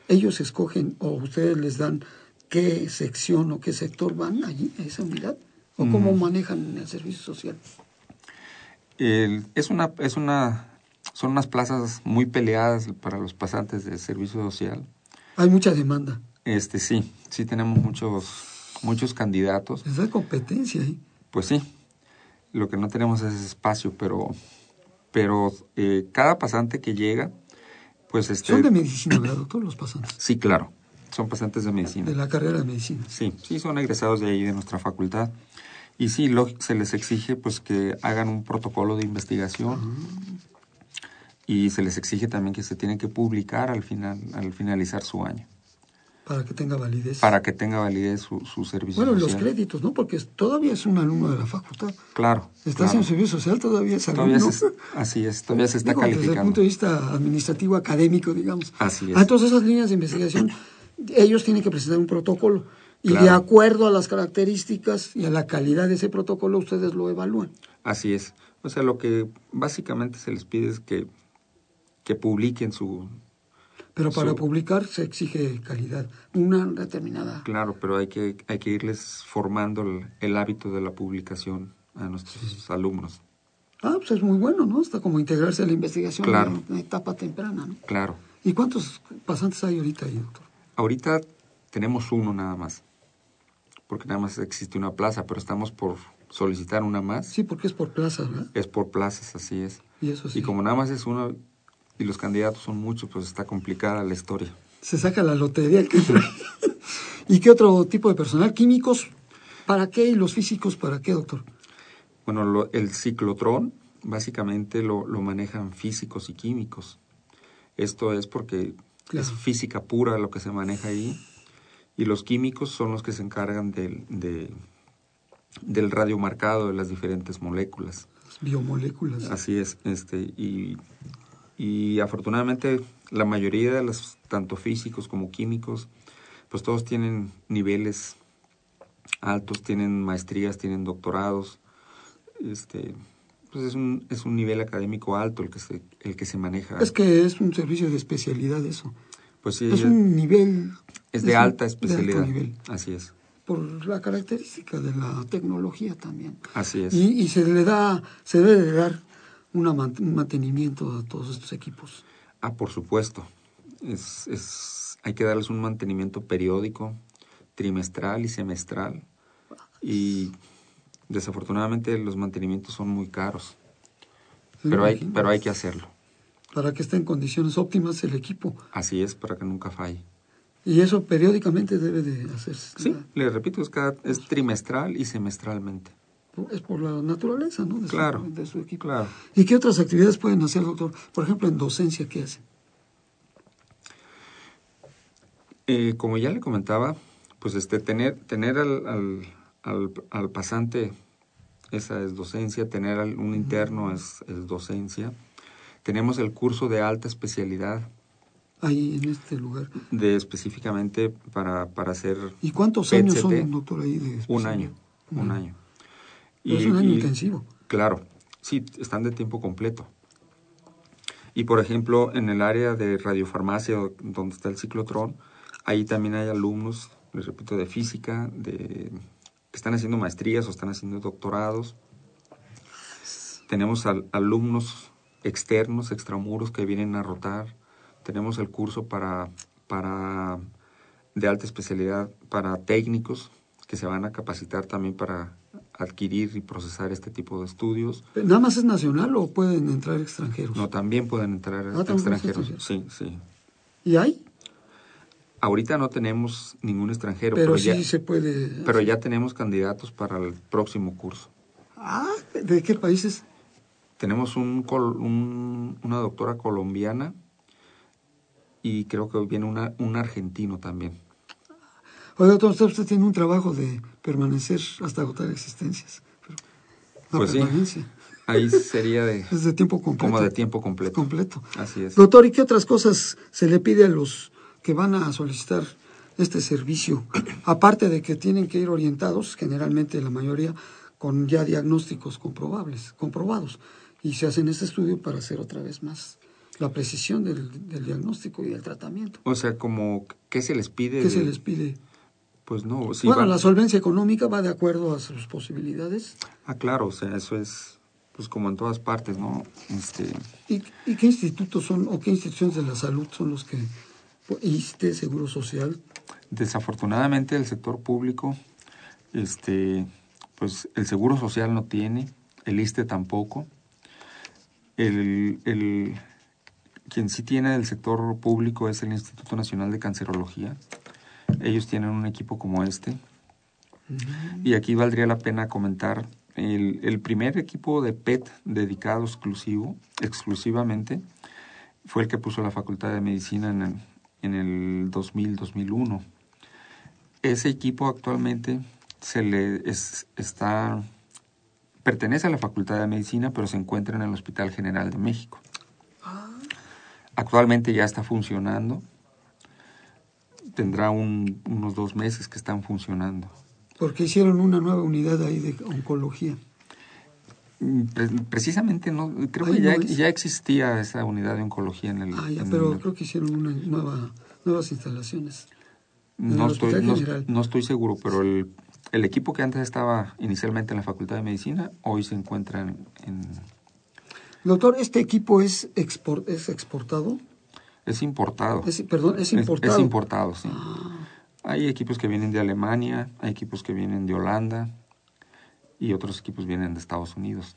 ellos escogen o ustedes les dan qué sección o qué sector van allí, a esa unidad, o cómo manejan el servicio social. El- es una, es una, son unas plazas muy peleadas para los pasantes de servicio social. Hay mucha demanda. Este sí, sí tenemos muchos, muchos candidatos. Les da competencia ahí. Pues sí, lo que no tenemos es espacio, pero, pero eh, cada pasante que llega, pues este, Son de medicina, ¿verdad, doctor? Los pasantes. sí, claro, son pasantes de medicina. De la carrera de medicina. Sí, sí, son egresados de ahí, de nuestra facultad. Y sí, lo- se les exige pues que hagan un protocolo de investigación y se les exige también que se tienen que publicar al final, al finalizar su año. Para que tenga validez. para que tenga validez su, su servicio bueno, y los social. créditos, ¿no? Porque todavía es un alumno de la facultad. Claro. Estás claro. en servicio social, todavía es Todavía alumno. se- así es, todavía se está Digo, Desde el calificando. punto de vista administrativo, académico, digamos. Así es. Ah, entonces esas líneas de investigación, ellos tienen que presentar un protocolo. Y Claro. de acuerdo a las características y a la calidad de ese protocolo, ustedes lo evalúan. Así es. O sea, lo que básicamente se les pide es que, que publiquen su... Pero para Su- publicar se exige calidad, una determinada. Claro, pero hay que, hay que irles formando el, el hábito de la publicación a nuestros alumnos. Ah, pues es muy bueno, ¿no? Está como integrarse a la investigación Claro. en una etapa temprana, ¿no? Claro. ¿Y cuántos pasantes hay ahorita ahí, doctor? Ahorita tenemos uno nada más, porque nada más existe una plaza, pero estamos por solicitar una más. Sí, porque es por plaza, ¿verdad? Es por plazas, así es. Y eso sí. Y como nada más es uno y los candidatos son muchos, pues está complicada la historia. Se saca la lotería que trae. ¿Y qué otro tipo de personal? ¿Químicos? ¿Para qué? ¿Y los físicos para qué, doctor? Bueno, lo- el ciclotrón básicamente lo, lo manejan físicos y químicos. Esto es porque Claro. es física pura lo que se maneja ahí y los químicos son los que se encargan del, de- del radiomarcado de las diferentes moléculas. Las biomoléculas. Así es, este, y, y afortunadamente la mayoría de los, tanto físicos como químicos, pues todos tienen niveles altos, tienen maestrías, tienen doctorados, este, pues es un, es un nivel académico alto el que se, el que se maneja. Es que es un servicio de especialidad eso. Pues sí, es un nivel... es de alta de alto especialidad. nivel, Así es, por la característica de la tecnología también. así es. Y, y se le da, se debe de dar una un mantenimiento a todos estos equipos. Ah, por supuesto. Es, es, hay que darles un mantenimiento periódico, trimestral y semestral. Y desafortunadamente los mantenimientos son muy caros. Sí, Pero hay, pero hay que hacerlo. Para que esté en condiciones óptimas el equipo. Así es, para que nunca falle. Y eso periódicamente debe de hacerse. Sí, le repito, es, cada, es trimestral y semestralmente. Es por la naturaleza, ¿no? De su- Claro, de su equipo. claro. ¿Y qué otras actividades pueden hacer, doctor? Por ejemplo, en docencia, ¿qué hacen? Eh, como ya le comentaba, pues este tener tener al, al, al, al pasante esa es docencia, tener al- un interno es, es docencia. Tenemos el curso de alta especialidad Ahí en este lugar. de específicamente para, para hacer ¿Y cuántos años son, doctor, ahí de un año, un año. Pero es un año intensivo. Claro, sí, están de tiempo completo. Y por ejemplo, en el área de radiofarmacia, donde está el ciclotrón, ahí también hay alumnos, les repito, de física, de que están haciendo maestrías o están haciendo doctorados. Tenemos al- alumnos externos, extramuros, que vienen a rotar. Tenemos el curso para, para de alta especialidad para técnicos que se van a capacitar también para adquirir y procesar este tipo de estudios. ¿Nada más es nacional o pueden entrar extranjeros? No, también pueden entrar Ah, extranjeros. Sí, sí. ¿Y hay? Ahorita no tenemos ningún extranjero, Pero, pero, sí ya, se puede... pero ya tenemos candidatos para el próximo curso. Ah, ¿de qué países? Tenemos un, un- una doctora colombiana y creo que viene una, un argentino también. Oiga, doctor, usted, usted tiene un trabajo de permanecer hasta agotar existencias. Pero la Pues sí. Ahí sería de, es de tiempo completo. como de tiempo completo. completo. Así es. Doctor, ¿y qué otras cosas se le pide a los que van a solicitar este servicio? Aparte de que tienen que ir orientados, generalmente la mayoría, con ya diagnósticos comprobables, comprobados. Y se hacen este estudio para hacer otra vez más la precisión del, del diagnóstico y del tratamiento. O sea, como, ¿qué se les pide? ¿Qué se de- les pide? Pues no, sí bueno, la solvencia económica va de acuerdo a sus posibilidades. Ah, claro, o sea, eso es, pues como en todas partes, ¿no? Este, ¿Y, y qué institutos son o qué instituciones de la salud son los que ISTE, Seguro Social? desafortunadamente el sector público, este, pues el Seguro Social no tiene, el ISTE tampoco. El, el, quien sí tiene del sector público es el Instituto Nacional de Cancerología. Ellos tienen un equipo como este. Y aquí valdría la pena comentar el, el primer equipo de PET dedicado exclusivo, exclusivamente, fue el que puso la Facultad de Medicina en el, en el 2000-2001. ese equipo actualmente se le está pertenece a la Facultad de Medicina, pero se encuentra en el Hospital General de México. Actualmente ya está funcionando. Tendrá unos dos meses que están funcionando. Porque hicieron una nueva unidad ahí de oncología. Mm, precisamente no, creo que ya, existía esa unidad de oncología en el. Ah, ya, pero creo que hicieron una nueva, nuevas instalaciones. No estoy, no, estoy seguro, pero el, el, equipo que antes estaba inicialmente en la Facultad de Medicina, hoy se encuentra en, Doctor, ¿este equipo es, export, es exportado? Es importado. perdón, es importado. Es, importado, sí. Ah. Hay equipos que vienen de Alemania, hay equipos que vienen de Holanda y otros equipos vienen de Estados Unidos.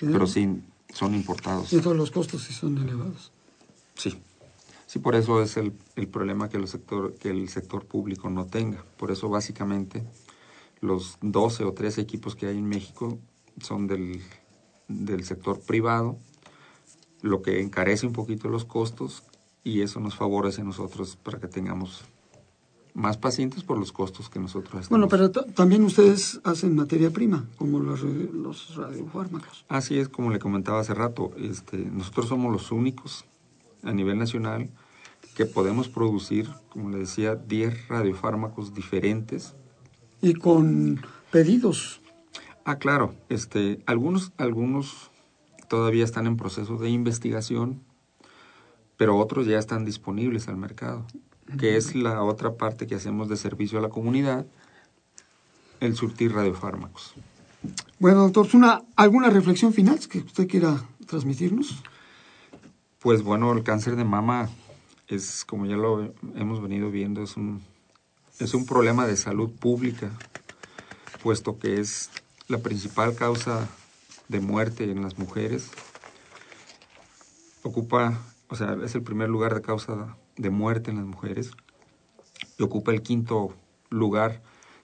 Pero sí, son importados. Y todos los costos sí son elevados. Sí. Sí, por eso es el, el problema que el, sector, que el sector público no tenga. Por eso básicamente los 12 o 13 equipos que hay en México son del del sector privado, lo que encarece un poquito los costos y eso nos favorece a nosotros para que tengamos más pacientes por los costos que nosotros estamos. Bueno, pero también ustedes hacen materia prima, como los, los radiofármacos. Así es, como le comentaba hace rato, este, nosotros somos los únicos a nivel nacional que podemos producir, como le decía, 10 radiofármacos diferentes. Y con pedidos Ah, claro. Este, algunos, algunos todavía están en proceso de investigación, pero otros ya están disponibles al mercado, que es la otra parte que hacemos de servicio a la comunidad, el surtir radiofármacos. Bueno, doctor, ¿una, ¿alguna reflexión final que usted quiera transmitirnos? Pues bueno, el cáncer de mama es, como ya lo hemos venido viendo, es un, es un problema de salud pública, puesto que es la principal causa de muerte en las mujeres. Ocupa, o sea, es el primer lugar de causa de muerte en las mujeres y ocupa el quinto lugar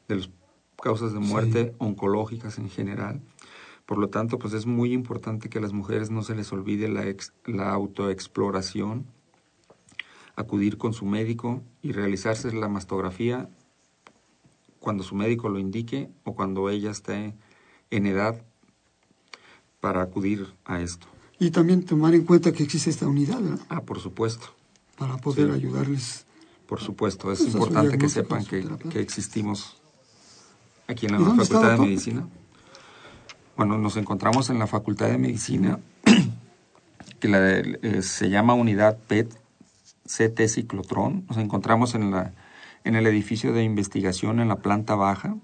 de las causas de muerte oncológicas en general. Por lo tanto, pues es muy importante que a las mujeres no se les olvide la, la autoexploración, acudir con su médico y realizarse la mastografía cuando su médico lo indique o cuando ella esté en edad para acudir a esto. Y también tomar en cuenta que existe esta unidad, ¿verdad? Ah, por supuesto. Para poder ayudarles. Por supuesto, es importante que sepan que, que, existimos aquí en la Facultad de Medicina. Bueno, nos encontramos en la Facultad de Medicina, que la eh, se llama Unidad PET CT Ciclotrón. Nos encontramos en, la, en el edificio de investigación en la planta baja,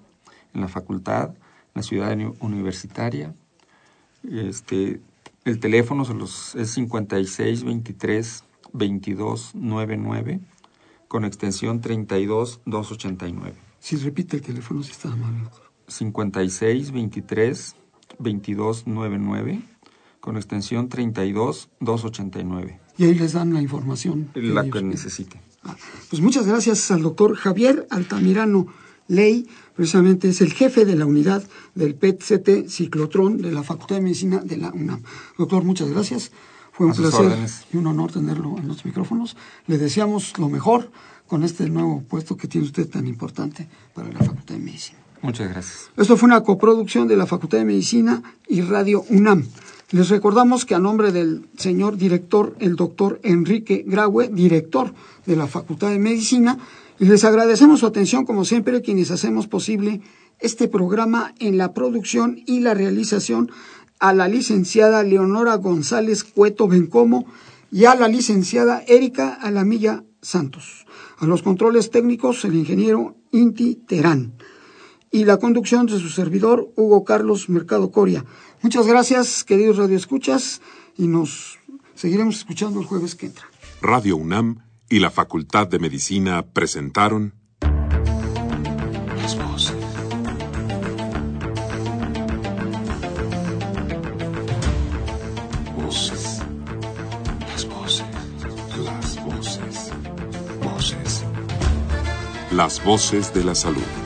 en la facultad la ciudad universitaria. Este, el teléfono es 5623 2299 con extensión 32289. Si repite el teléfono, si está mal. 5623 2299 con extensión 32289. Y ahí les dan la información. La que, necesite. Ah, pues muchas gracias al doctor Javier Altamirano Ley, precisamente es el jefe de la unidad del PET-CT ciclotrón de la Facultad de Medicina de la UNAM. Doctor, muchas gracias. Fue un placer y un honor tenerlo en los micrófonos. Le deseamos lo mejor con este nuevo puesto que tiene usted tan importante para la Facultad de Medicina. Muchas gracias. Esto fue una coproducción de la Facultad de Medicina y Radio UNAM. Les recordamos que a nombre del señor director, el doctor Enrique Graue, director de la Facultad de Medicina, les agradecemos su atención, como siempre, quienes hacemos posible este programa en la producción y la realización a la licenciada Leonora González Cueto Bencomo y a la licenciada Erika Alamilla Santos. A los controles técnicos, el ingeniero Inti Terán. Y la conducción de su servidor, Hugo Carlos Mercado Coria. Muchas gracias, queridos radioescuchas, y nos seguiremos escuchando el jueves que entra. Radio UNAM y la Facultad de Medicina presentaron Las voces. Voces. Las voces. Las voces. Voces. Las voces de la salud.